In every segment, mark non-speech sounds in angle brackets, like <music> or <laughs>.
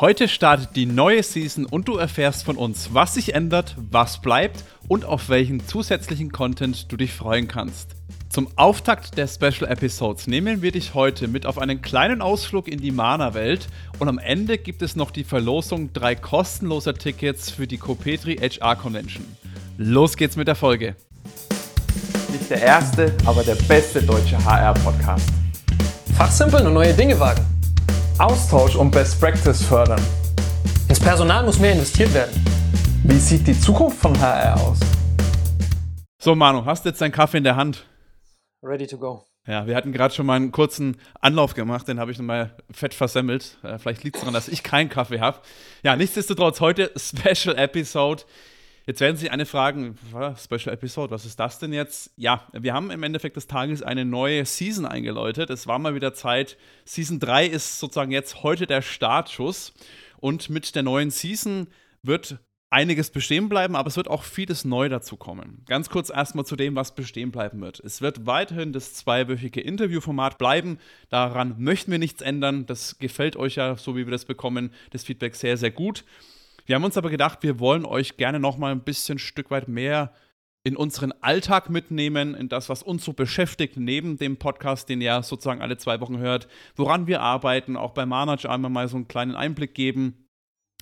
Heute startet die neue Season und du erfährst von uns, was sich ändert, was bleibt und auf welchen zusätzlichen Content du dich freuen kannst. Zum Auftakt der Special Episodes nehmen wir dich heute mit auf einen kleinen Ausflug in die Mana-Welt und am Ende gibt es noch die Verlosung drei kostenloser Tickets für die Copetri HR Convention. Los geht's mit der Folge. Nicht der erste, aber der beste deutsche HR-Podcast. Fachsimpeln und neue Dinge wagen. Austausch und Best Practice fördern. Ins Personal muss mehr investiert werden. Wie sieht die Zukunft von HR aus? So, Manu, hast du jetzt deinen Kaffee in der Hand? Ready to go. Ja, wir hatten gerade schon mal einen kurzen Anlauf gemacht, den habe ich nochmal fett versemmelt. Äh, vielleicht liegt es daran, dass ich keinen Kaffee habe. Ja, nichtsdestotrotz, heute Special Episode. Jetzt werden sich eine fragen, Special Episode, was ist das denn jetzt? Ja, wir haben im Endeffekt des Tages eine neue Season eingeläutet. Es war mal wieder Zeit. Season 3 ist sozusagen jetzt heute der Startschuss. Und mit der neuen Season wird einiges bestehen bleiben, aber es wird auch vieles neu dazu kommen. Ganz kurz erstmal zu dem, was bestehen bleiben wird. Es wird weiterhin das zweiwöchige Interviewformat bleiben. Daran möchten wir nichts ändern. Das gefällt euch ja, so wie wir das bekommen, das Feedback sehr, sehr gut. Wir haben uns aber gedacht, wir wollen euch gerne noch mal ein bisschen Stück weit mehr in unseren Alltag mitnehmen, in das, was uns so beschäftigt, neben dem Podcast, den ihr sozusagen alle zwei Wochen hört, woran wir arbeiten, auch bei Manage einmal mal so einen kleinen Einblick geben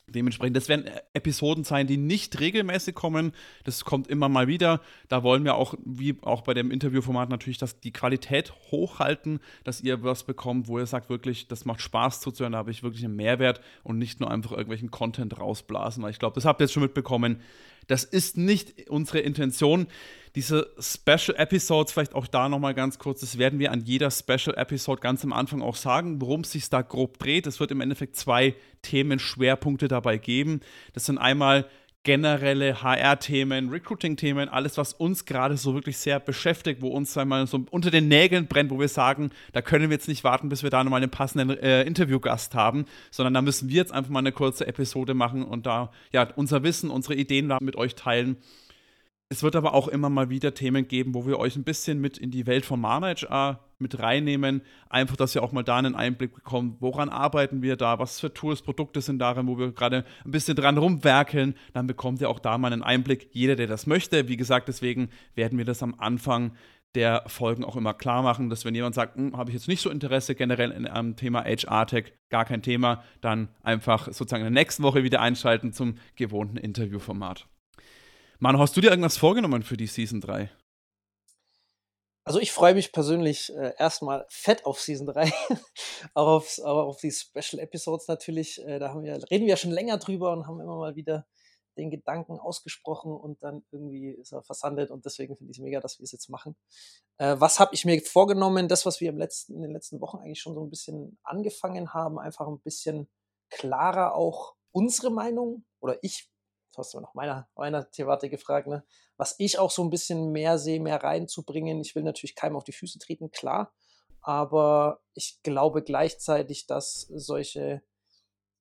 Dementsprechend, das werden Episoden sein, die nicht regelmäßig kommen. Das kommt immer mal wieder. Da wollen wir auch, wie auch bei dem Interviewformat, natürlich dass die Qualität hochhalten, dass ihr was bekommt, wo ihr sagt, wirklich, das macht Spaß zuzuhören, da habe ich wirklich einen Mehrwert und nicht nur einfach irgendwelchen Content rausblasen. Weil ich glaube, das habt ihr jetzt schon mitbekommen. Das ist nicht unsere Intention. Diese Special Episodes, vielleicht auch da nochmal ganz kurz, das werden wir an jeder Special Episode ganz am Anfang auch sagen, worum es sich da grob dreht. Es wird im Endeffekt zwei Themenschwerpunkte dabei geben. Das sind einmal generelle HR-Themen, Recruiting-Themen, alles, was uns gerade so wirklich sehr beschäftigt, wo uns einmal so unter den Nägeln brennt, wo wir sagen, da können wir jetzt nicht warten, bis wir da nochmal einen passenden äh, Interviewgast haben, sondern da müssen wir jetzt einfach mal eine kurze Episode machen und da ja unser Wissen, unsere Ideen da mit euch teilen. Es wird aber auch immer mal wieder Themen geben, wo wir euch ein bisschen mit in die Welt von ManageR mit reinnehmen. Einfach, dass ihr auch mal da einen Einblick bekommt, woran arbeiten wir da, was für Tools, Produkte sind darin, wo wir gerade ein bisschen dran rumwerkeln. Dann bekommt ihr auch da mal einen Einblick, jeder, der das möchte. Wie gesagt, deswegen werden wir das am Anfang der Folgen auch immer klar machen, dass wenn jemand sagt, hm, habe ich jetzt nicht so Interesse generell am Thema HR-Tech, gar kein Thema, dann einfach sozusagen in der nächsten Woche wieder einschalten zum gewohnten Interviewformat. Manu, hast du dir irgendwas vorgenommen für die Season 3? Also ich freue mich persönlich äh, erstmal fett auf Season 3, <laughs> auch, aufs, auch auf die Special Episodes natürlich. Äh, da wir, reden wir ja schon länger drüber und haben immer mal wieder den Gedanken ausgesprochen und dann irgendwie ist er versandet und deswegen finde ich es mega, dass wir es jetzt machen. Äh, was habe ich mir vorgenommen? Das, was wir im letzten, in den letzten Wochen eigentlich schon so ein bisschen angefangen haben, einfach ein bisschen klarer auch unsere Meinung oder ich du hast aber nach meiner, meiner Thematik gefragt, ne? was ich auch so ein bisschen mehr sehe, mehr reinzubringen. Ich will natürlich keinem auf die Füße treten, klar, aber ich glaube gleichzeitig, dass solche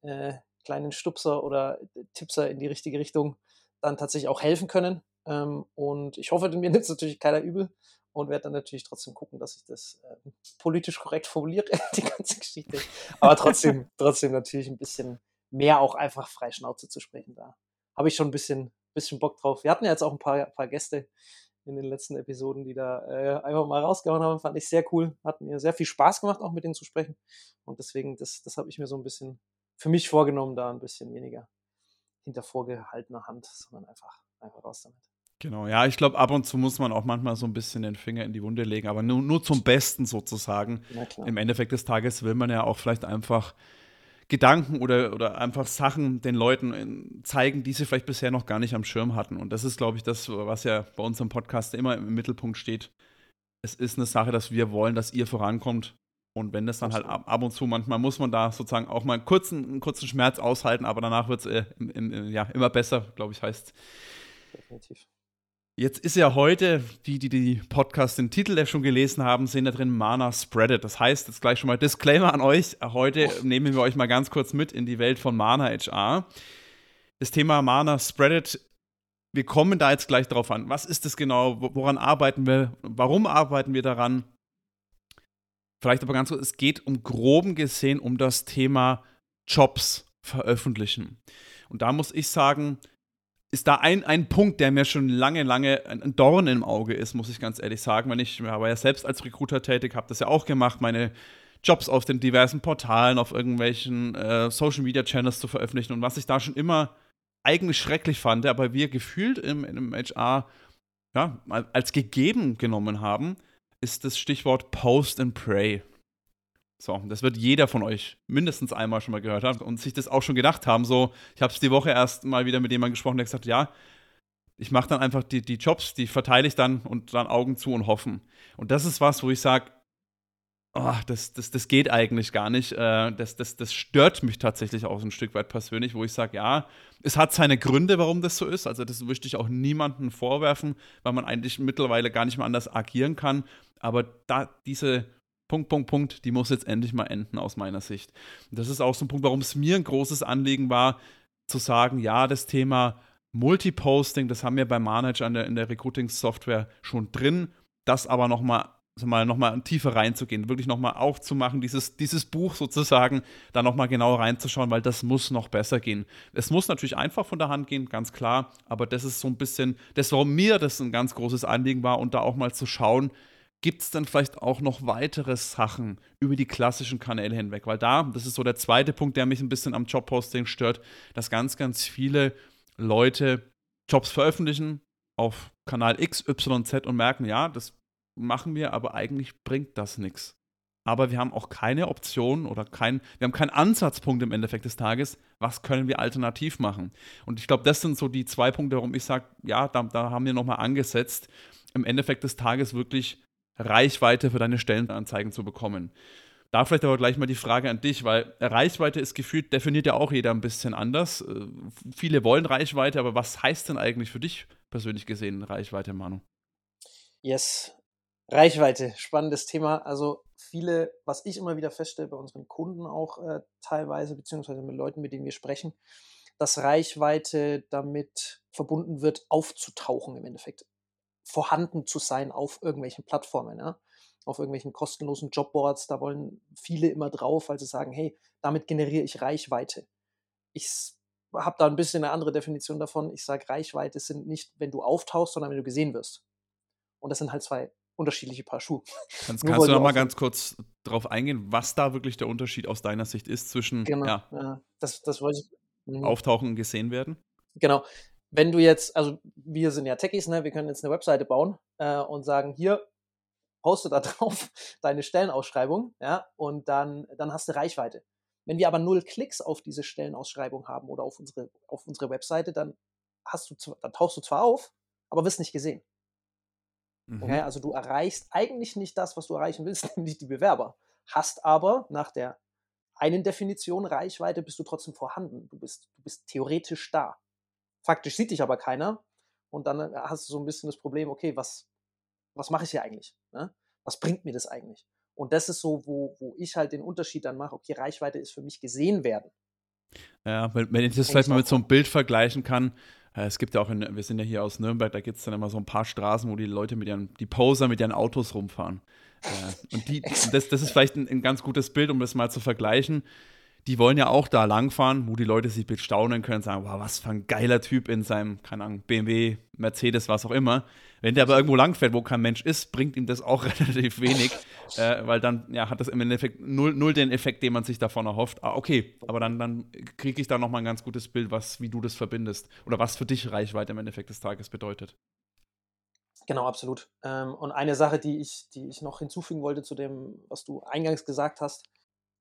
äh, kleinen Stupser oder Tippser in die richtige Richtung dann tatsächlich auch helfen können. Ähm, und ich hoffe, <laughs> mir nimmt es natürlich keiner übel und werde dann natürlich trotzdem gucken, dass ich das äh, politisch korrekt formuliere, <laughs> die ganze Geschichte. Aber trotzdem, <laughs> trotzdem natürlich ein bisschen mehr auch einfach frei Schnauze zu sprechen da habe ich schon ein bisschen, bisschen Bock drauf. Wir hatten ja jetzt auch ein paar, paar Gäste in den letzten Episoden, die da äh, einfach mal rausgehauen haben. Fand ich sehr cool. Hat mir sehr viel Spaß gemacht, auch mit denen zu sprechen. Und deswegen, das, das habe ich mir so ein bisschen für mich vorgenommen, da ein bisschen weniger hinter vorgehaltener Hand, sondern einfach, einfach raus damit. Genau, ja, ich glaube, ab und zu muss man auch manchmal so ein bisschen den Finger in die Wunde legen, aber nur, nur zum Besten sozusagen. Im Endeffekt des Tages will man ja auch vielleicht einfach Gedanken oder, oder einfach Sachen den Leuten äh, zeigen, die sie vielleicht bisher noch gar nicht am Schirm hatten. Und das ist, glaube ich, das, was ja bei unserem Podcast immer im Mittelpunkt steht. Es ist eine Sache, dass wir wollen, dass ihr vorankommt. Und wenn das dann halt ab, ab und zu, manchmal muss man da sozusagen auch mal einen kurzen, einen kurzen Schmerz aushalten, aber danach wird es äh, ja, immer besser, glaube ich, heißt. Definitiv. Jetzt ist ja heute, die, die die Podcast den Titel ja schon gelesen haben, sehen da drin Mana Spread Das heißt, jetzt gleich schon mal Disclaimer an euch. Heute nehmen wir euch mal ganz kurz mit in die Welt von Mana HR. Das Thema Mana Spread wir kommen da jetzt gleich drauf an. Was ist das genau? Woran arbeiten wir? Warum arbeiten wir daran? Vielleicht aber ganz kurz, es geht um groben gesehen um das Thema Jobs veröffentlichen. Und da muss ich sagen, ist da ein, ein Punkt, der mir schon lange, lange ein Dorn im Auge ist, muss ich ganz ehrlich sagen. Wenn ich war ja selbst als Recruiter tätig, habe das ja auch gemacht, meine Jobs auf den diversen Portalen, auf irgendwelchen äh, Social Media Channels zu veröffentlichen. Und was ich da schon immer eigentlich schrecklich fand, aber wir gefühlt im, im HR ja, als gegeben genommen haben, ist das Stichwort Post and Pray. So, das wird jeder von euch mindestens einmal schon mal gehört haben und sich das auch schon gedacht haben. So, ich habe es die Woche erst mal wieder mit jemandem gesprochen, der gesagt hat, ja, ich mache dann einfach die, die Jobs, die verteile ich dann und dann Augen zu und hoffen. Und das ist was, wo ich sage, oh, das, das, das geht eigentlich gar nicht. Äh, das, das, das stört mich tatsächlich auch ein Stück weit persönlich, wo ich sage, ja, es hat seine Gründe, warum das so ist. Also das möchte ich auch niemandem vorwerfen, weil man eigentlich mittlerweile gar nicht mehr anders agieren kann. Aber da diese Punkt, Punkt, Punkt, die muss jetzt endlich mal enden aus meiner Sicht. Und das ist auch so ein Punkt, warum es mir ein großes Anliegen war, zu sagen, ja, das Thema Multiposting, das haben wir bei Manager in der, in der Recruiting-Software schon drin, das aber nochmal mal noch mal tiefer reinzugehen, wirklich nochmal aufzumachen, dieses, dieses Buch sozusagen, da nochmal genau reinzuschauen, weil das muss noch besser gehen. Es muss natürlich einfach von der Hand gehen, ganz klar, aber das ist so ein bisschen, das warum mir das ein ganz großes Anliegen war und da auch mal zu schauen, gibt es dann vielleicht auch noch weitere Sachen über die klassischen Kanäle hinweg? Weil da, das ist so der zweite Punkt, der mich ein bisschen am Jobposting stört, dass ganz, ganz viele Leute Jobs veröffentlichen auf Kanal X, Y, Z und merken, ja, das machen wir, aber eigentlich bringt das nichts. Aber wir haben auch keine Option oder kein, wir haben keinen Ansatzpunkt im Endeffekt des Tages, was können wir alternativ machen. Und ich glaube, das sind so die zwei Punkte, warum ich sage, ja, da, da haben wir nochmal angesetzt, im Endeffekt des Tages wirklich Reichweite für deine Stellenanzeigen zu bekommen. Da vielleicht aber gleich mal die Frage an dich, weil Reichweite ist gefühlt, definiert ja auch jeder ein bisschen anders. Äh, viele wollen Reichweite, aber was heißt denn eigentlich für dich persönlich gesehen Reichweite, Manu? Yes, Reichweite, spannendes Thema. Also viele, was ich immer wieder feststelle bei unseren Kunden auch äh, teilweise, beziehungsweise mit Leuten, mit denen wir sprechen, dass Reichweite damit verbunden wird, aufzutauchen im Endeffekt vorhanden zu sein auf irgendwelchen Plattformen, ja? auf irgendwelchen kostenlosen Jobboards. Da wollen viele immer drauf, weil sie sagen, hey, damit generiere ich Reichweite. Ich habe da ein bisschen eine andere Definition davon. Ich sage, Reichweite sind nicht, wenn du auftauchst, sondern wenn du gesehen wirst. Und das sind halt zwei unterschiedliche Paar Schuhe. <laughs> Kannst, kannst du noch mal ganz kurz darauf eingehen, was da wirklich der Unterschied aus deiner Sicht ist zwischen genau, ja, das, das wollte ich, mhm. Auftauchen und gesehen werden? Genau wenn du jetzt, also wir sind ja Techies, ne, wir können jetzt eine Webseite bauen äh, und sagen, hier, poste da <laughs> drauf deine Stellenausschreibung, ja, und dann, dann hast du Reichweite. Wenn wir aber null Klicks auf diese Stellenausschreibung haben oder auf unsere, auf unsere Webseite, dann hast du, dann tauchst du zwar auf, aber wirst nicht gesehen. Mhm. Okay? Also du erreichst eigentlich nicht das, was du erreichen willst, <laughs> nämlich die Bewerber. Hast aber nach der einen Definition Reichweite bist du trotzdem vorhanden. Du bist, du bist theoretisch da. Faktisch sieht dich aber keiner. Und dann äh, hast du so ein bisschen das Problem, okay, was, was mache ich hier eigentlich? Ne? Was bringt mir das eigentlich? Und das ist so, wo, wo ich halt den Unterschied dann mache, okay, Reichweite ist für mich gesehen werden. Ja, wenn, wenn ich das vielleicht mal mit so einem Bild vergleichen kann, äh, es gibt ja auch, in, wir sind ja hier aus Nürnberg, da gibt es dann immer so ein paar Straßen, wo die Leute mit ihren, die Poser mit ihren Autos rumfahren. Äh, und die, <laughs> das, das ist vielleicht ein, ein ganz gutes Bild, um das mal zu vergleichen die wollen ja auch da langfahren, wo die Leute sich bestaunen können, sagen, wow, was für ein geiler Typ in seinem, keine Ahnung, BMW, Mercedes, was auch immer. Wenn der aber irgendwo langfährt, wo kein Mensch ist, bringt ihm das auch <laughs> relativ wenig, äh, weil dann ja, hat das im Endeffekt null, null den Effekt, den man sich davon erhofft. Ah, okay, aber dann, dann kriege ich da nochmal ein ganz gutes Bild, was, wie du das verbindest oder was für dich Reichweite im Endeffekt des Tages bedeutet. Genau, absolut. Ähm, und eine Sache, die ich, die ich noch hinzufügen wollte zu dem, was du eingangs gesagt hast,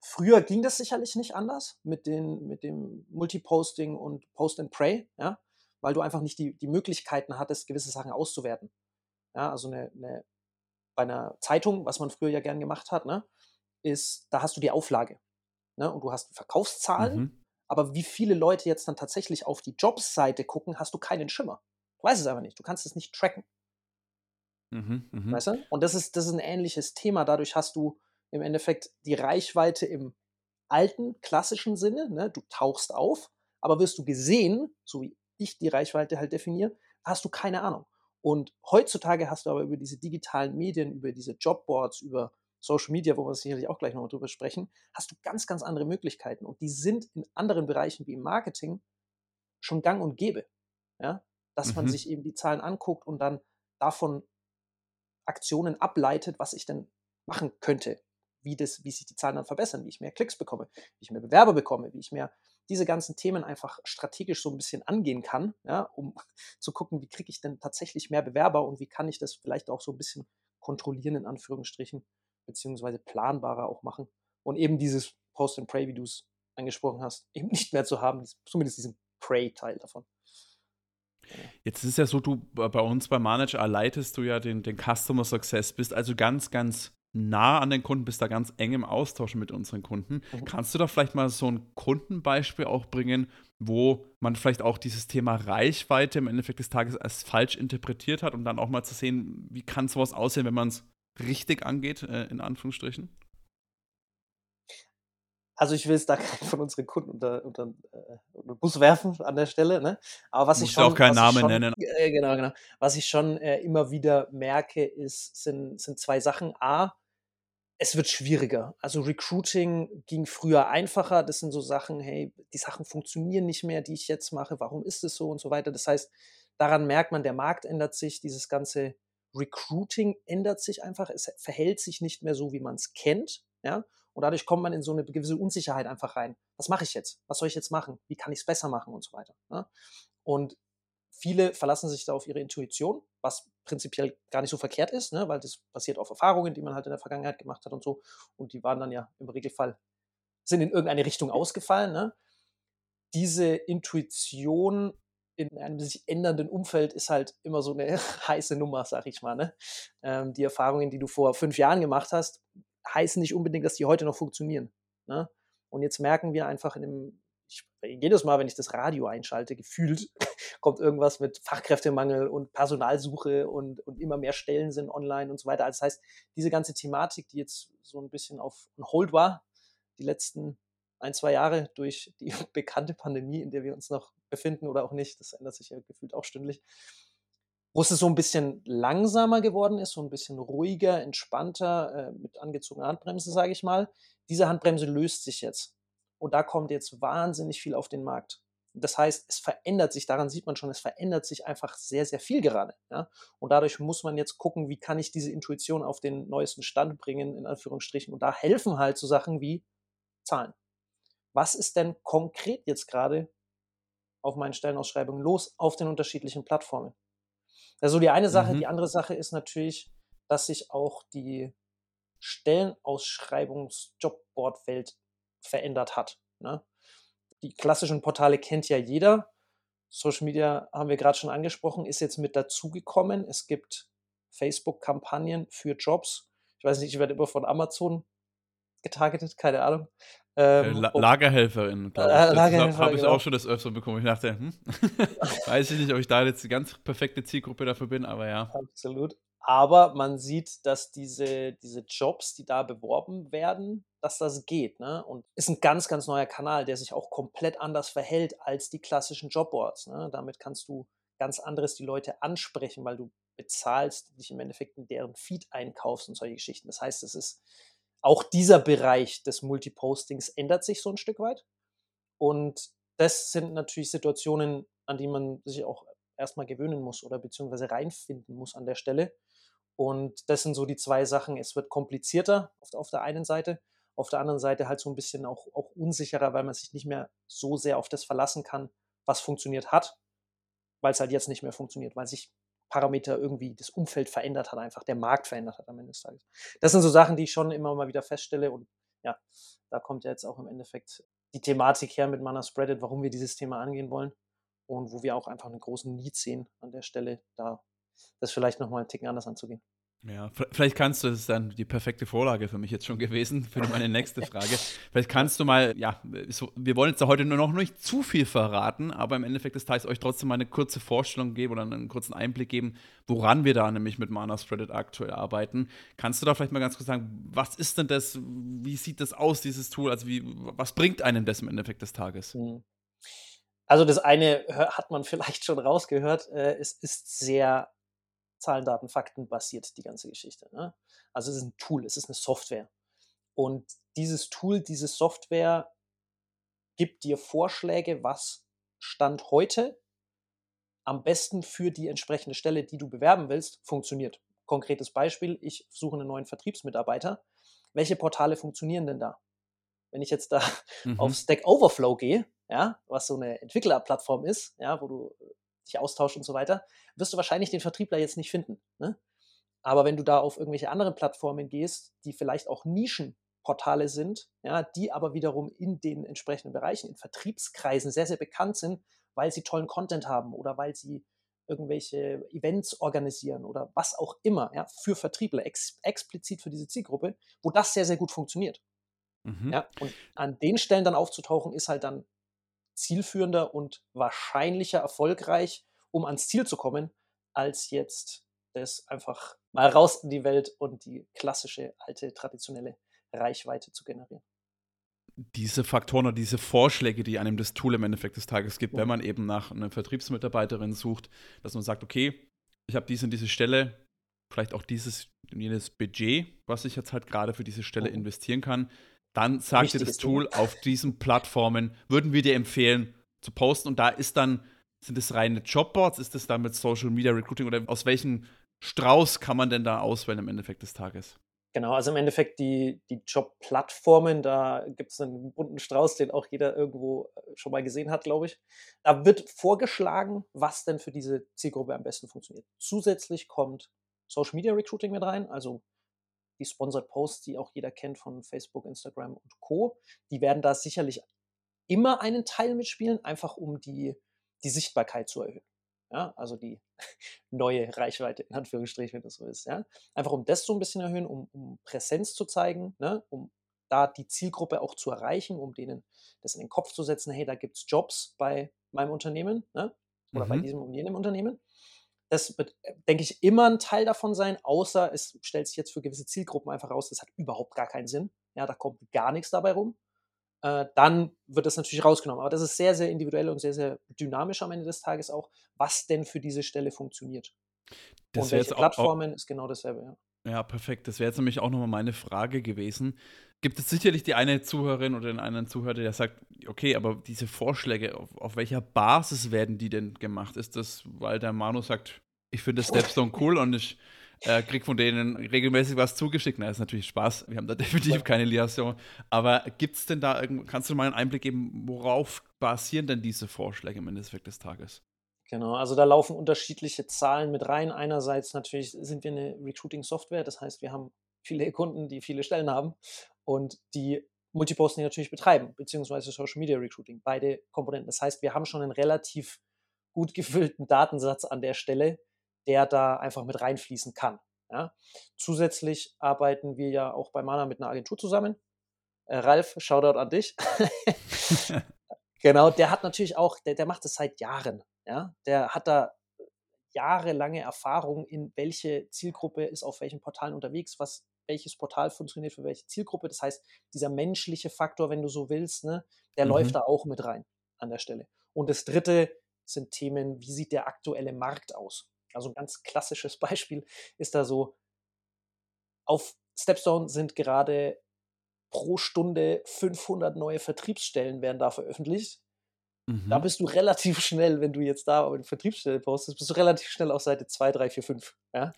Früher ging das sicherlich nicht anders mit, den, mit dem Multiposting und Post and Pray, ja, weil du einfach nicht die, die Möglichkeiten hattest, gewisse Sachen auszuwerten. Ja, also eine, eine, bei einer Zeitung, was man früher ja gern gemacht hat, ne, ist, da hast du die Auflage. Ne, und du hast Verkaufszahlen, mhm. aber wie viele Leute jetzt dann tatsächlich auf die Jobseite gucken, hast du keinen Schimmer. Du weißt es aber nicht, du kannst es nicht tracken. Mhm, mh. Weißt du? Und das ist, das ist ein ähnliches Thema. Dadurch hast du im Endeffekt die Reichweite im alten, klassischen Sinne. Ne? Du tauchst auf, aber wirst du gesehen, so wie ich die Reichweite halt definiere, hast du keine Ahnung. Und heutzutage hast du aber über diese digitalen Medien, über diese Jobboards, über Social Media, wo wir sicherlich auch gleich nochmal drüber sprechen, hast du ganz, ganz andere Möglichkeiten. Und die sind in anderen Bereichen wie im Marketing schon gang und gäbe. Ja? Dass man Mhm. sich eben die Zahlen anguckt und dann davon Aktionen ableitet, was ich denn machen könnte, wie, das, wie sich die Zahlen dann verbessern, wie ich mehr Klicks bekomme, wie ich mehr Bewerber bekomme, wie ich mehr diese ganzen Themen einfach strategisch so ein bisschen angehen kann, ja, um <laughs> zu gucken, wie kriege ich denn tatsächlich mehr Bewerber und wie kann ich das vielleicht auch so ein bisschen kontrollieren, in Anführungsstrichen, beziehungsweise planbarer auch machen. Und eben dieses Post and Pray, wie du es angesprochen hast, eben <laughs> nicht mehr zu haben, zumindest diesen Pray-Teil davon. Jetzt ist es ja so, du bei uns bei Manager leitest du ja den, den Customer Success, bist also ganz, ganz nah an den Kunden, bist da ganz eng im Austausch mit unseren Kunden. Mhm. Kannst du da vielleicht mal so ein Kundenbeispiel auch bringen, wo man vielleicht auch dieses Thema Reichweite im Endeffekt des Tages als falsch interpretiert hat, um dann auch mal zu sehen, wie kann sowas aussehen, wenn man es richtig angeht, äh, in Anführungsstrichen? Also ich will es da <laughs> keinen von unseren Kunden unter, unter, äh, unter Bus werfen an der Stelle, ne? Aber was ich Musst ja schon, auch keinen ich Namen schon, nennen. Äh, genau, genau. Was ich schon äh, immer wieder merke, ist, sind, sind zwei Sachen. A, es wird schwieriger. Also Recruiting ging früher einfacher. Das sind so Sachen, hey, die Sachen funktionieren nicht mehr, die ich jetzt mache. Warum ist es so und so weiter. Das heißt, daran merkt man, der Markt ändert sich, dieses ganze Recruiting ändert sich einfach. Es verhält sich nicht mehr so, wie man es kennt. Ja? Und dadurch kommt man in so eine gewisse Unsicherheit einfach rein. Was mache ich jetzt? Was soll ich jetzt machen? Wie kann ich es besser machen und so weiter. Ne? Und viele verlassen sich da auf ihre Intuition, was prinzipiell gar nicht so verkehrt ist, ne? weil das basiert auf Erfahrungen, die man halt in der Vergangenheit gemacht hat und so. Und die waren dann ja im Regelfall, sind in irgendeine Richtung ausgefallen. Ne? Diese Intuition in einem sich ändernden Umfeld ist halt immer so eine <laughs> heiße Nummer, sag ich mal. Ne? Ähm, die Erfahrungen, die du vor fünf Jahren gemacht hast, heißen nicht unbedingt, dass die heute noch funktionieren. Ne? Und jetzt merken wir einfach in dem, ich, jedes Mal, wenn ich das Radio einschalte, gefühlt <laughs> kommt irgendwas mit Fachkräftemangel und Personalsuche und, und immer mehr Stellen sind online und so weiter. Also das heißt, diese ganze Thematik, die jetzt so ein bisschen auf Hold war, die letzten ein, zwei Jahre durch die <laughs> bekannte Pandemie, in der wir uns noch befinden oder auch nicht, das ändert sich ja gefühlt auch stündlich, wo es so ein bisschen langsamer geworden ist, so ein bisschen ruhiger, entspannter, äh, mit angezogener Handbremse, sage ich mal. Diese Handbremse löst sich jetzt. Und da kommt jetzt wahnsinnig viel auf den Markt. Das heißt, es verändert sich, daran sieht man schon, es verändert sich einfach sehr, sehr viel gerade. Ja? Und dadurch muss man jetzt gucken, wie kann ich diese Intuition auf den neuesten Stand bringen, in Anführungsstrichen. Und da helfen halt so Sachen wie Zahlen. Was ist denn konkret jetzt gerade auf meinen Stellenausschreibungen los auf den unterschiedlichen Plattformen? Also die eine Sache, Mhm. die andere Sache ist natürlich, dass sich auch die Stellenausschreibungs-Jobboard-Welt verändert hat. Ne? Die klassischen Portale kennt ja jeder. Social Media haben wir gerade schon angesprochen, ist jetzt mit dazugekommen. Es gibt Facebook-Kampagnen für Jobs. Ich weiß nicht, ich werde immer von Amazon getargetet, keine Ahnung. Äh, Ähm, La ob- Lagerhelferin, glaube ich. Äh, Das Lagerhelfer, habe ich genau. auch schon das öfter bekommen. Ich dachte, hm, <laughs> weiß ich nicht, ob ich da jetzt die ganz perfekte Zielgruppe dafür bin, aber ja. Absolut. Aber man sieht, dass diese, diese Jobs, die da beworben werden, dass das geht. Ne? Und ist ein ganz, ganz neuer Kanal, der sich auch komplett anders verhält als die klassischen Jobboards. Ne? Damit kannst du ganz anderes die Leute ansprechen, weil du bezahlst, dich im Endeffekt in deren Feed einkaufst und solche Geschichten. Das heißt, es ist auch dieser Bereich des Multipostings ändert sich so ein Stück weit. Und das sind natürlich Situationen, an die man sich auch erstmal gewöhnen muss oder beziehungsweise reinfinden muss an der Stelle. Und das sind so die zwei Sachen. Es wird komplizierter auf, auf der einen Seite, auf der anderen Seite halt so ein bisschen auch, auch unsicherer, weil man sich nicht mehr so sehr auf das verlassen kann, was funktioniert hat, weil es halt jetzt nicht mehr funktioniert, weil sich Parameter irgendwie das Umfeld verändert hat, einfach der Markt verändert hat am Ende des Tages. Das sind so Sachen, die ich schon immer mal wieder feststelle und ja, da kommt ja jetzt auch im Endeffekt die Thematik her mit Mana Spreaded, warum wir dieses Thema angehen wollen und wo wir auch einfach einen großen Need sehen an der Stelle, da das vielleicht nochmal einen Ticken anders anzugehen. Ja, vielleicht kannst du, das ist dann die perfekte Vorlage für mich jetzt schon gewesen, <laughs> für meine nächste Frage. Vielleicht kannst du mal, ja, so, wir wollen jetzt ja heute nur noch nicht zu viel verraten, aber im Endeffekt des Tages euch trotzdem mal eine kurze Vorstellung geben oder einen kurzen Einblick geben, woran wir da nämlich mit Mana Spreaded aktuell arbeiten. Kannst du da vielleicht mal ganz kurz sagen, was ist denn das, wie sieht das aus, dieses Tool, also wie, was bringt einem das im Endeffekt des Tages? Mhm. Also das eine hör- hat man vielleicht schon rausgehört, äh, es ist sehr Zahlen, Daten, Fakten basiert die ganze Geschichte. Ne? Also es ist ein Tool, es ist eine Software. Und dieses Tool, diese Software gibt dir Vorschläge, was Stand heute am besten für die entsprechende Stelle, die du bewerben willst, funktioniert. Konkretes Beispiel, ich suche einen neuen Vertriebsmitarbeiter. Welche Portale funktionieren denn da? Wenn ich jetzt da <laughs> mhm. auf Stack Overflow gehe, ja, was so eine Entwicklerplattform ist, ja, wo du dich austauschst und so weiter, wirst du wahrscheinlich den Vertriebler jetzt nicht finden. Ne? Aber wenn du da auf irgendwelche anderen Plattformen gehst, die vielleicht auch Nischenportale sind, ja, die aber wiederum in den entsprechenden Bereichen, in Vertriebskreisen sehr, sehr bekannt sind, weil sie tollen Content haben oder weil sie irgendwelche Events organisieren oder was auch immer, ja, für Vertriebler, ex explizit für diese Zielgruppe, wo das sehr, sehr gut funktioniert. Mhm. Ja, und an den Stellen dann aufzutauchen, ist halt dann zielführender und wahrscheinlicher erfolgreich, um ans Ziel zu kommen, als jetzt das einfach mal raus in die Welt und die klassische, alte, traditionelle Reichweite zu generieren. Diese Faktoren oder diese Vorschläge, die einem das Tool im Endeffekt des Tages gibt, ja. wenn man eben nach einer Vertriebsmitarbeiterin sucht, dass man sagt, okay, ich habe diese und diese Stelle, vielleicht auch dieses und jenes Budget, was ich jetzt halt gerade für diese Stelle mhm. investieren kann, dann sagt dir das Tool auf diesen Plattformen, würden wir dir empfehlen zu posten und da ist dann, sind es reine Jobboards, ist es dann mit Social Media Recruiting oder aus welchem Strauß kann man denn da auswählen im Endeffekt des Tages? Genau, also im Endeffekt die, die Jobplattformen, da gibt es einen bunten Strauß, den auch jeder irgendwo äh, schon mal gesehen hat, glaube ich. Da wird vorgeschlagen, was denn für diese Zielgruppe am besten funktioniert. Zusätzlich kommt Social Media Recruiting mit rein, also die Sponsored Posts, die auch jeder kennt von Facebook, Instagram und Co. Die werden da sicherlich immer einen Teil mitspielen, einfach um die, die Sichtbarkeit zu erhöhen. Ja, also die <laughs> neue Reichweite, in Anführungsstrichen, wenn das so ist. Ja. Einfach um das so ein bisschen erhöhen, um, um Präsenz zu zeigen, ne, um da die Zielgruppe auch zu erreichen, um denen das in den Kopf zu setzen, hey, da gibt es Jobs bei meinem Unternehmen ne, oder mhm. bei diesem und jenem Unternehmen. Das wird, äh, denke ich, immer ein Teil davon sein, außer es stellt sich jetzt für gewisse Zielgruppen einfach raus, das hat überhaupt gar keinen Sinn. Ja, da kommt gar nichts dabei rum. Äh, dann wird das natürlich rausgenommen. Aber das ist sehr, sehr individuell und sehr, sehr dynamisch am Ende des Tages auch, was denn für diese Stelle funktioniert. Das und welche Plattformen auch, ist genau dasselbe, ja. Ja, perfekt. Das wäre jetzt nämlich auch nochmal meine Frage gewesen. Gibt es sicherlich die eine Zuhörerin oder den einen Zuhörer, der sagt, okay, aber diese Vorschläge, auf, auf welcher Basis werden die denn gemacht? Ist das, weil der Manu sagt, ich finde Stepstone cool und ich äh, kriege von denen regelmäßig was zugeschickt? Na, ist natürlich Spaß. Wir haben da <laughs> definitiv keine Liaison. Aber gibt es denn da, kannst du mal einen Einblick geben, worauf basieren denn diese Vorschläge im Endeffekt des Tages? Genau, also da laufen unterschiedliche Zahlen mit rein. Einerseits natürlich sind wir eine Recruiting-Software, das heißt, wir haben viele <laughs> Kunden, die viele Stellen haben und die Multiposting natürlich betreiben, beziehungsweise Social Media Recruiting, beide Komponenten. Das heißt, wir haben schon einen relativ gut gefüllten Datensatz an der Stelle, der da einfach mit reinfließen kann. Ja. Zusätzlich arbeiten wir ja auch bei Mana mit einer Agentur zusammen. Äh, Ralf, Shoutout an dich. <laughs> <laughs> genau, der hat natürlich auch, der, der macht das seit Jahren. Ja, der hat da jahrelange Erfahrung in welche Zielgruppe ist auf welchen Portalen unterwegs, was welches Portal funktioniert für welche Zielgruppe. Das heißt, dieser menschliche Faktor, wenn du so willst, ne, der mhm. läuft da auch mit rein an der Stelle. Und das dritte sind Themen, wie sieht der aktuelle Markt aus? Also ein ganz klassisches <laughs> Beispiel ist da so, auf Stepstone sind gerade pro Stunde 500 neue Vertriebsstellen werden da veröffentlicht. Mhm. Da bist du relativ schnell, wenn du jetzt da eine Vertriebsstelle postest, bist du relativ schnell auf Seite 2, 3, 4, 5. Ja?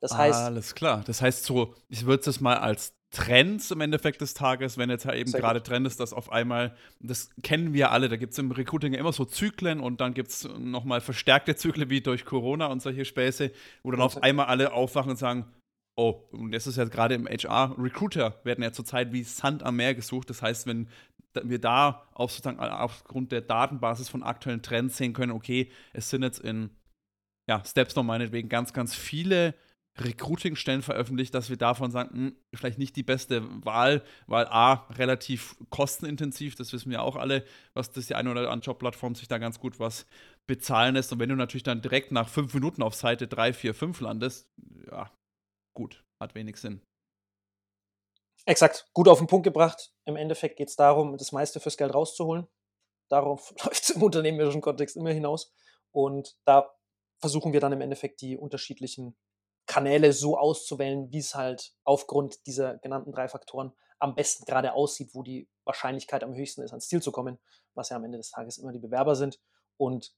Das heißt. Alles klar. Das heißt so, ich würde es mal als Trends im Endeffekt des Tages, wenn jetzt halt eben gerade Trend ist, dass auf einmal, das kennen wir alle, da gibt es im Recruiting ja immer so Zyklen und dann gibt es nochmal verstärkte Zyklen wie durch Corona und solche Späße, wo dann auf einmal alle aufwachen und sagen, oh, und das ist ja gerade im HR, Recruiter werden ja zurzeit wie Sand am Meer gesucht. Das heißt, wenn wir da auf sozusagen aufgrund der Datenbasis von aktuellen Trends sehen können, okay, es sind jetzt in ja, Stepstone meinetwegen ganz, ganz viele Recruiting-Stellen veröffentlicht, dass wir davon sagen, mh, hm, vielleicht nicht die beste Wahl, weil A, relativ kostenintensiv, das wissen wir auch alle, was das die eine oder andere Jobplattform sich da ganz gut was bezahlen lässt. Und wenn du natürlich dann direkt nach fünf Minuten auf Seite 3, 4, 5 landest, ja, gut, hat wenig Sinn. Exakt, gut auf den Punkt gebracht. Im Endeffekt geht es darum, das meiste fürs Geld rauszuholen. Darauf <laughs> läuft es im unternehmerischen Kontext immer hinaus. Und da versuchen wir dann im Endeffekt die unterschiedlichen Kanäle so auszuwählen, wie es halt aufgrund dieser genannten drei Faktoren am besten gerade aussieht, wo die Wahrscheinlichkeit am höchsten ist, ans Ziel zu kommen, was ja am Ende des Tages immer die Bewerber sind. Und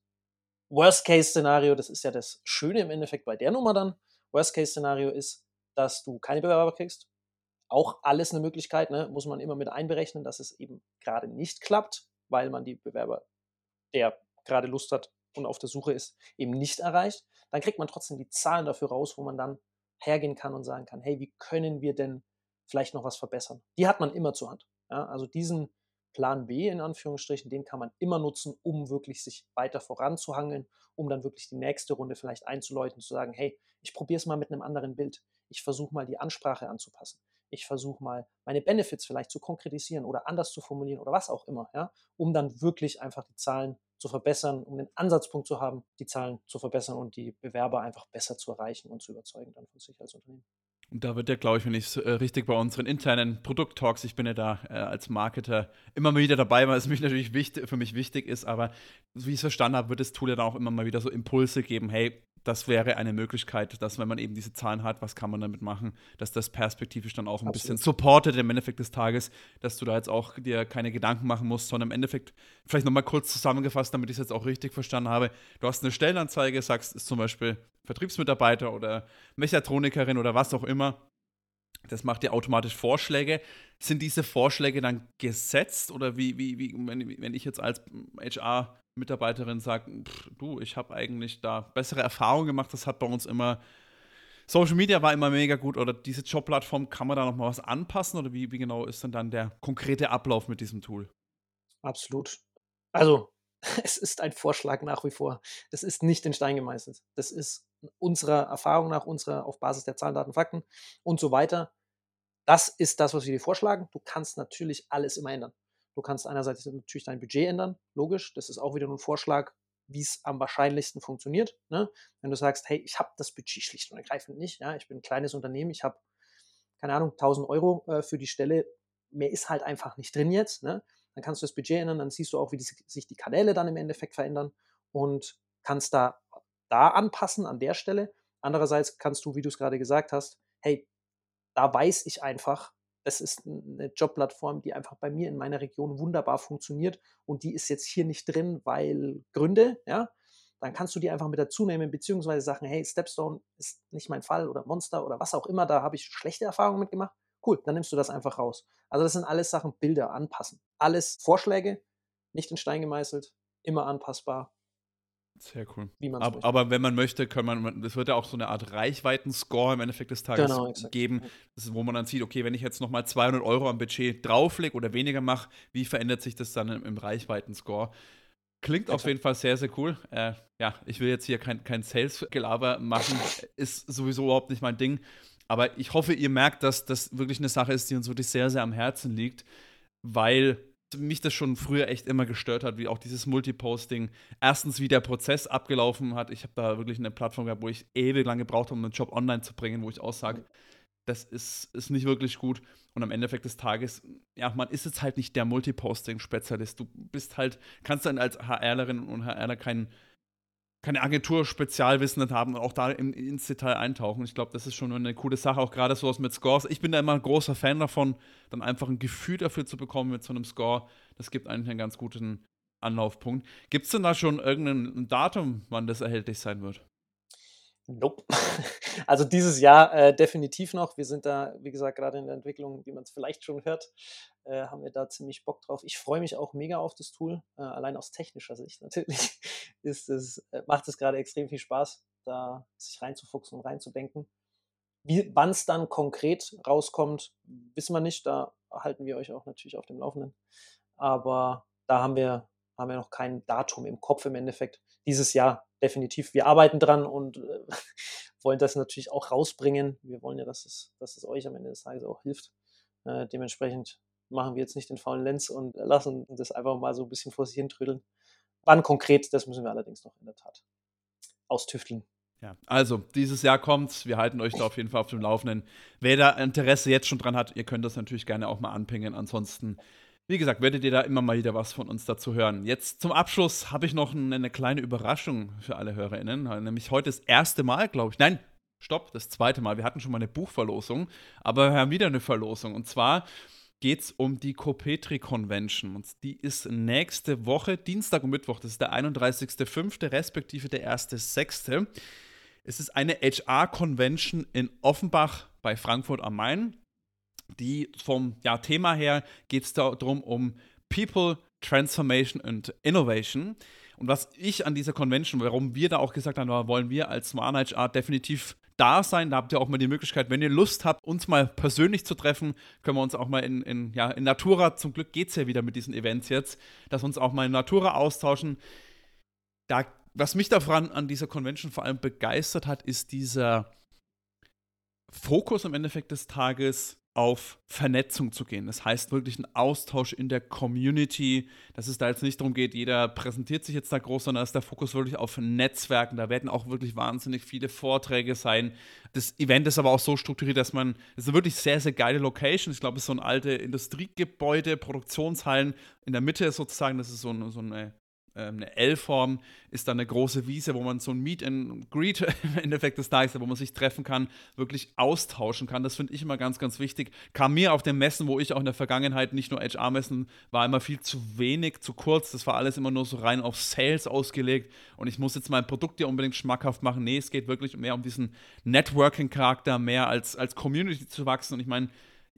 Worst-Case-Szenario, das ist ja das Schöne im Endeffekt bei der Nummer dann. Worst-Case-Szenario ist, dass du keine Bewerber kriegst. Auch alles eine Möglichkeit, ne? muss man immer mit einberechnen, dass es eben gerade nicht klappt, weil man die Bewerber, der gerade Lust hat und auf der Suche ist, eben nicht erreicht. Dann kriegt man trotzdem die Zahlen dafür raus, wo man dann hergehen kann und sagen kann, hey, wie können wir denn vielleicht noch was verbessern? Die hat man immer zur Hand. Ja? Also diesen Plan B in Anführungsstrichen, den kann man immer nutzen, um wirklich sich weiter voranzuhangeln, um dann wirklich die nächste Runde vielleicht einzuläuten, zu sagen, hey, ich probiere es mal mit einem anderen Bild. Ich versuche mal die Ansprache anzupassen. Ich versuche mal meine Benefits vielleicht zu konkretisieren oder anders zu formulieren oder was auch immer, ja, um dann wirklich einfach die Zahlen zu verbessern, um den Ansatzpunkt zu haben, die Zahlen zu verbessern und die Bewerber einfach besser zu erreichen und zu überzeugen dann von sich als Unternehmen. Und da wird ja, glaube ich, wenn ich es äh, richtig bei unseren internen Produkttalks, ich bin ja da äh, als Marketer immer mal wieder dabei, weil es mich natürlich wichtig, für mich wichtig ist, aber wie ich es verstanden habe, wird das Tool ja dann auch immer mal wieder so Impulse geben, hey, das wäre eine Möglichkeit, dass wenn man eben diese Zahlen hat, was kann man damit machen, dass das perspektivisch dann auch ein Absolut. bisschen supportet im Endeffekt des Tages, dass du da jetzt auch dir keine Gedanken machen musst, sondern im Endeffekt, vielleicht nochmal kurz zusammengefasst, damit ich es jetzt auch richtig verstanden habe, du hast eine Stellenanzeige, sagst, ist zum Beispiel Vertriebsmitarbeiter oder Mechatronikerin oder was auch immer, das macht dir automatisch Vorschläge. Sind diese Vorschläge dann gesetzt oder wie, wie, wie wenn, wenn ich jetzt als HR Mitarbeiterin sagt, du, ich habe eigentlich da bessere Erfahrungen gemacht, das hat bei uns immer, Social Media war immer mega gut oder diese Jobplattform, kann man da nochmal was anpassen oder wie, wie genau ist denn dann der konkrete Ablauf mit diesem Tool? Absolut. Also, <laughs> es ist ein Vorschlag nach wie vor. Es ist nicht in Stein gemeißelt. Das ist unserer Erfahrung nach, unserer auf Basis der Zahlen, Daten, Fakten und so weiter. Das ist das, was wir dir vorschlagen. Du kannst natürlich alles immer ändern. Du kannst einerseits natürlich dein Budget ändern, logisch. Das ist auch wieder ein Vorschlag, wie es am wahrscheinlichsten funktioniert. Ne? Wenn du sagst, hey, ich habe das Budget schlicht und ergreifend nicht. Ja? Ich bin ein kleines Unternehmen, ich habe, keine Ahnung, 1000 Euro äh, für die Stelle. Mehr ist halt einfach nicht drin jetzt. Ne? Dann kannst du das Budget ändern, dann siehst du auch, wie die, sich die Kanäle dann im Endeffekt verändern und kannst da, da anpassen an der Stelle. Andererseits kannst du, wie du es gerade gesagt hast, hey, da weiß ich einfach, es ist eine Jobplattform, die einfach bei mir in meiner Region wunderbar funktioniert und die ist jetzt hier nicht drin, weil Gründe, ja, dann kannst du die einfach mit dazu nehmen, beziehungsweise sagen, hey, Stepstone ist nicht mein Fall oder Monster oder was auch immer, da habe ich schlechte Erfahrungen mitgemacht. Cool, dann nimmst du das einfach raus. Also das sind alles Sachen, Bilder anpassen. Alles Vorschläge, nicht in Stein gemeißelt, immer anpassbar sehr cool. aber, aber, wenn man möchte, kann man, es wird ja auch so eine Art Reichweiten-Score im Endeffekt des Tages genau, geben, ist, wo man dann sieht, okay, wenn ich jetzt nochmal 200 Euro am Budget drauflege oder weniger mache, wie verändert sich das dann im, im Reichweiten-Score? Klingt auf jeden Fall sehr, sehr cool. Äh, ja, ich will jetzt hier kein, kein Sales-Gelaber machen, ist sowieso überhaupt nicht mein Ding. Aber ich hoffe, ihr merkt, dass das wirklich eine Sache ist, die uns wirklich sehr, sehr am Herzen liegt, weil mich das schon früher echt immer gestört hat, wie auch dieses Multiposting. Erstens, wie der Prozess abgelaufen hat. Ich habe da wirklich eine Plattform gehabt, wo ich ewig lange gebraucht habe, um einen Job online zu bringen, wo ich auch sage, das ist, ist nicht wirklich gut. Und am Endeffekt des Tages, ja, man ist jetzt halt nicht der Multiposting-Spezialist. Du bist halt, kannst dann als HRlerin und HRler keinen keine Agentur-Spezialwissen haben und auch da in, ins Detail eintauchen. Ich glaube, das ist schon eine coole Sache, auch gerade sowas mit Scores. Ich bin da immer ein großer Fan davon, dann einfach ein Gefühl dafür zu bekommen mit so einem Score. Das gibt eigentlich einen ganz guten Anlaufpunkt. Gibt es denn da schon irgendein Datum, wann das erhältlich sein wird? Nope. <laughs> Also dieses Jahr äh, definitiv noch. Wir sind da, wie gesagt, gerade in der Entwicklung, wie man es vielleicht schon hört, äh, haben wir da ziemlich Bock drauf. Ich freue mich auch mega auf das Tool, äh, allein aus technischer Sicht <laughs> natürlich. ist es, äh, macht es gerade extrem viel Spaß, da sich reinzufuchsen und reinzudenken. Wann es dann konkret rauskommt, wissen wir nicht. Da halten wir euch auch natürlich auf dem Laufenden. Aber da haben wir, haben wir noch kein Datum im Kopf im Endeffekt. Dieses Jahr definitiv, wir arbeiten dran und äh, <laughs> wollen das natürlich auch rausbringen. Wir wollen ja, dass es, dass es euch am Ende des Tages auch hilft. Äh, dementsprechend machen wir jetzt nicht den faulen Lenz und lassen das einfach mal so ein bisschen vor sich hin trödeln. Wann konkret, das müssen wir allerdings noch in der Tat austüfteln. Ja, also dieses Jahr kommt, wir halten euch da auf jeden Fall auf dem Laufenden. Wer da Interesse jetzt schon dran hat, ihr könnt das natürlich gerne auch mal anpingen. Ansonsten Wie gesagt, werdet ihr da immer mal wieder was von uns dazu hören. Jetzt zum Abschluss habe ich noch eine kleine Überraschung für alle HörerInnen. Nämlich heute das erste Mal, glaube ich. Nein, stopp, das zweite Mal. Wir hatten schon mal eine Buchverlosung, aber wir haben wieder eine Verlosung. Und zwar geht es um die Copetri Convention. Und die ist nächste Woche, Dienstag und Mittwoch. Das ist der 31.05., respektive der 1.06. Es ist eine HR-Convention in Offenbach bei Frankfurt am Main die vom ja, Thema her geht es darum, um People, Transformation und Innovation. Und was ich an dieser Convention, warum wir da auch gesagt haben, wollen wir als Smart HR definitiv da sein. Da habt ihr auch mal die Möglichkeit, wenn ihr Lust habt, uns mal persönlich zu treffen, können wir uns auch mal in, in, ja, in Natura, zum Glück geht es ja wieder mit diesen Events jetzt, dass wir uns auch mal in Natura austauschen. Da, was mich daran an dieser Convention vor allem begeistert hat, ist dieser Fokus am Endeffekt des Tages auf Vernetzung zu gehen. Das heißt wirklich ein Austausch in der Community, dass es da jetzt nicht darum geht, jeder präsentiert sich jetzt da groß, sondern dass der Fokus wirklich auf Netzwerken. Da werden auch wirklich wahnsinnig viele Vorträge sein. Das Event ist aber auch so strukturiert, dass man, es ist eine wirklich sehr, sehr geile Location. Ich glaube, es ist so ein alte Industriegebäude, Produktionshallen. In der Mitte ist sozusagen, das ist so so eine ähm, eine L-Form ist dann eine große Wiese, wo man so ein Meet and Greet <laughs> im Endeffekt des Tages, wo man sich treffen kann, wirklich austauschen kann. Das finde ich immer ganz, ganz wichtig. Kam mir auf den Messen, wo ich auch in der Vergangenheit nicht nur HR-Messen, war immer viel zu wenig, zu kurz. Das war alles immer nur so rein auf Sales ausgelegt und ich muss jetzt mein Produkt ja unbedingt schmackhaft machen. Nee, es geht wirklich mehr um diesen Networking-Charakter, mehr als, als Community zu wachsen. Und ich meine,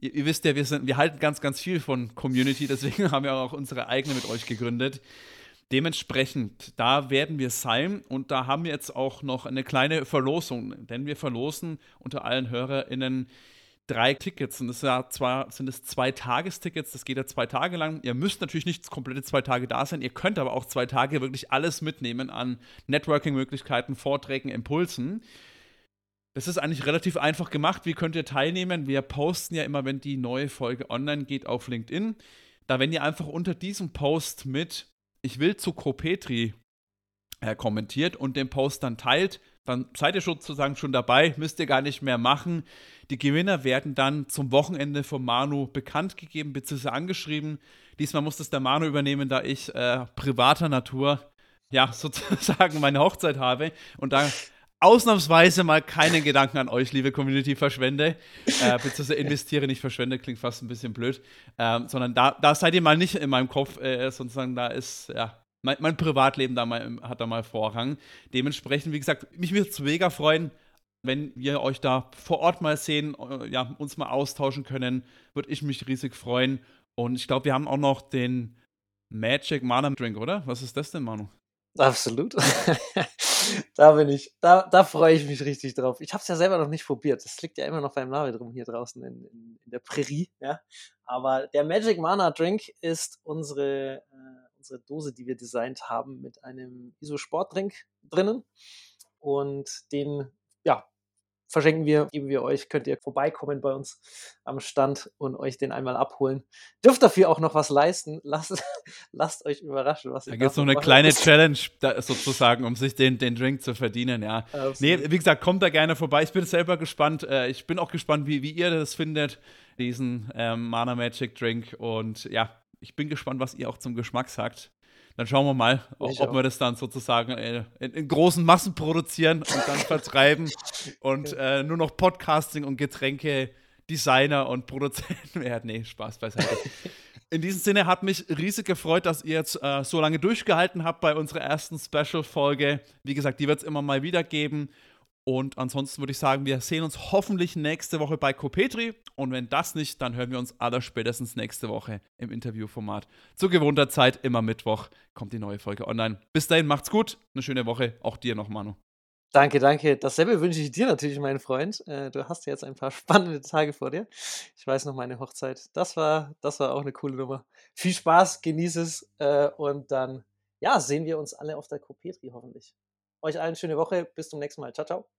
Ihr, ihr, wisst ja, wir, sind, wir halten ganz, ganz viel von Community, deswegen <laughs> haben wir auch unsere eigene mit euch gegründet. Dementsprechend, da werden wir sein und da haben wir jetzt auch noch eine kleine Verlosung, denn wir verlosen unter allen HörerInnen drei Tickets und das ja zwar sind es zwei Tagestickets, das geht ja zwei Tage lang. Ihr müsst natürlich nicht komplette zwei Tage da sein, ihr könnt aber auch zwei Tage wirklich alles mitnehmen an Networking-Möglichkeiten, Vorträgen, Impulsen. Das ist eigentlich relativ einfach gemacht. Wie könnt ihr teilnehmen? Wir posten ja immer, wenn die neue Folge online geht, auf LinkedIn. Da, wenn ihr einfach unter diesem Post mit ich will zu Copetri äh, kommentiert und den Post dann teilt, dann seid ihr sozusagen schon dabei, müsst ihr gar nicht mehr machen. Die Gewinner werden dann zum Wochenende von Manu bekannt gegeben bzw. angeschrieben. Diesmal muss das der Manu übernehmen, da ich äh, privater Natur ja <laughs> sozusagen meine Hochzeit habe und da ausnahmsweise mal keinen Gedanken an euch, liebe Community, verschwende, äh, beziehungsweise investiere, nicht verschwende, klingt fast ein bisschen blöd, ähm, sondern da, da seid ihr mal nicht in meinem Kopf, äh, sozusagen, da ist, ja, mein, mein, Privatleben da mal, hat da mal Vorrang. Dementsprechend, wie gesagt, mich würde es mega freuen, wenn wir euch da vor Ort mal sehen, äh, ja, uns mal austauschen können, würde ich mich riesig freuen. Und ich glaube, wir haben auch noch den Magic Mana Drink, oder? Was ist das denn, Manu? Absolut. <laughs> da bin ich, da, da freue ich mich richtig drauf. Ich habe es ja selber noch nicht probiert. Das liegt ja immer noch beim Navi drum hier draußen in, in, in, der Prärie. Ja? Aber der Magic Mana Drink ist unsere, äh, unsere Dose, die wir designt haben mit einem ISO-Sportdrink drinnen. Und den ja, verschenken wir, geben wir euch, könnt ihr vorbeikommen bei uns am Stand und euch den einmal abholen. Dürft dafür auch noch was leisten. <laughs> Lasst, lasst euch überraschen, was ihr Da gibt es noch eine kleine Challenge sozusagen, um sich den, den Drink zu verdienen, ja. Absolut. Nee, wie gesagt, kommt da gerne vorbei. Ich bin selber gespannt. Äh, ich bin auch gespannt, wie, wie ihr das findet, diesen ähm, Mana Magic Drink. Und ja, ich bin gespannt, was ihr auch zum Geschmack sagt. Dann schauen wir mal, ob, ob wir das dann sozusagen äh, in, in, großen Massen produzieren und dann vertreiben <laughs> und äh, nur noch Podcasting und Getränke Designer und Produzenten <laughs> werden. Nee, Spaß beiseite. In diesem Sinne hat mich riesig gefreut, dass ihr jetzt äh, so lange durchgehalten habt bei unserer ersten Special-Folge. Wie gesagt, die wird es immer mal wieder geben. Und ansonsten würde ich sagen, wir sehen uns hoffentlich nächste Woche bei Copetri. Und wenn das nicht, dann hören wir uns aller spätestens nächste Woche im Interviewformat. Zu gewohnter Zeit, immer Mittwoch, kommt die neue Folge online. Bis dahin, macht's gut. Eine schöne Woche. Auch dir noch, Manu. Danke, danke. Dasselbe wünsche ich dir natürlich, mein Freund. Äh, du hast jetzt ein paar <laughs> spannende Tage vor dir. Ich weiß noch meine Hochzeit. Das war, das war auch eine coole Nummer. Viel Spaß, genieße es äh, und dann ja, sehen wir uns alle auf der Copetri hoffentlich. Euch allen schöne Woche. Bis zum nächsten Mal. Ciao, ciao.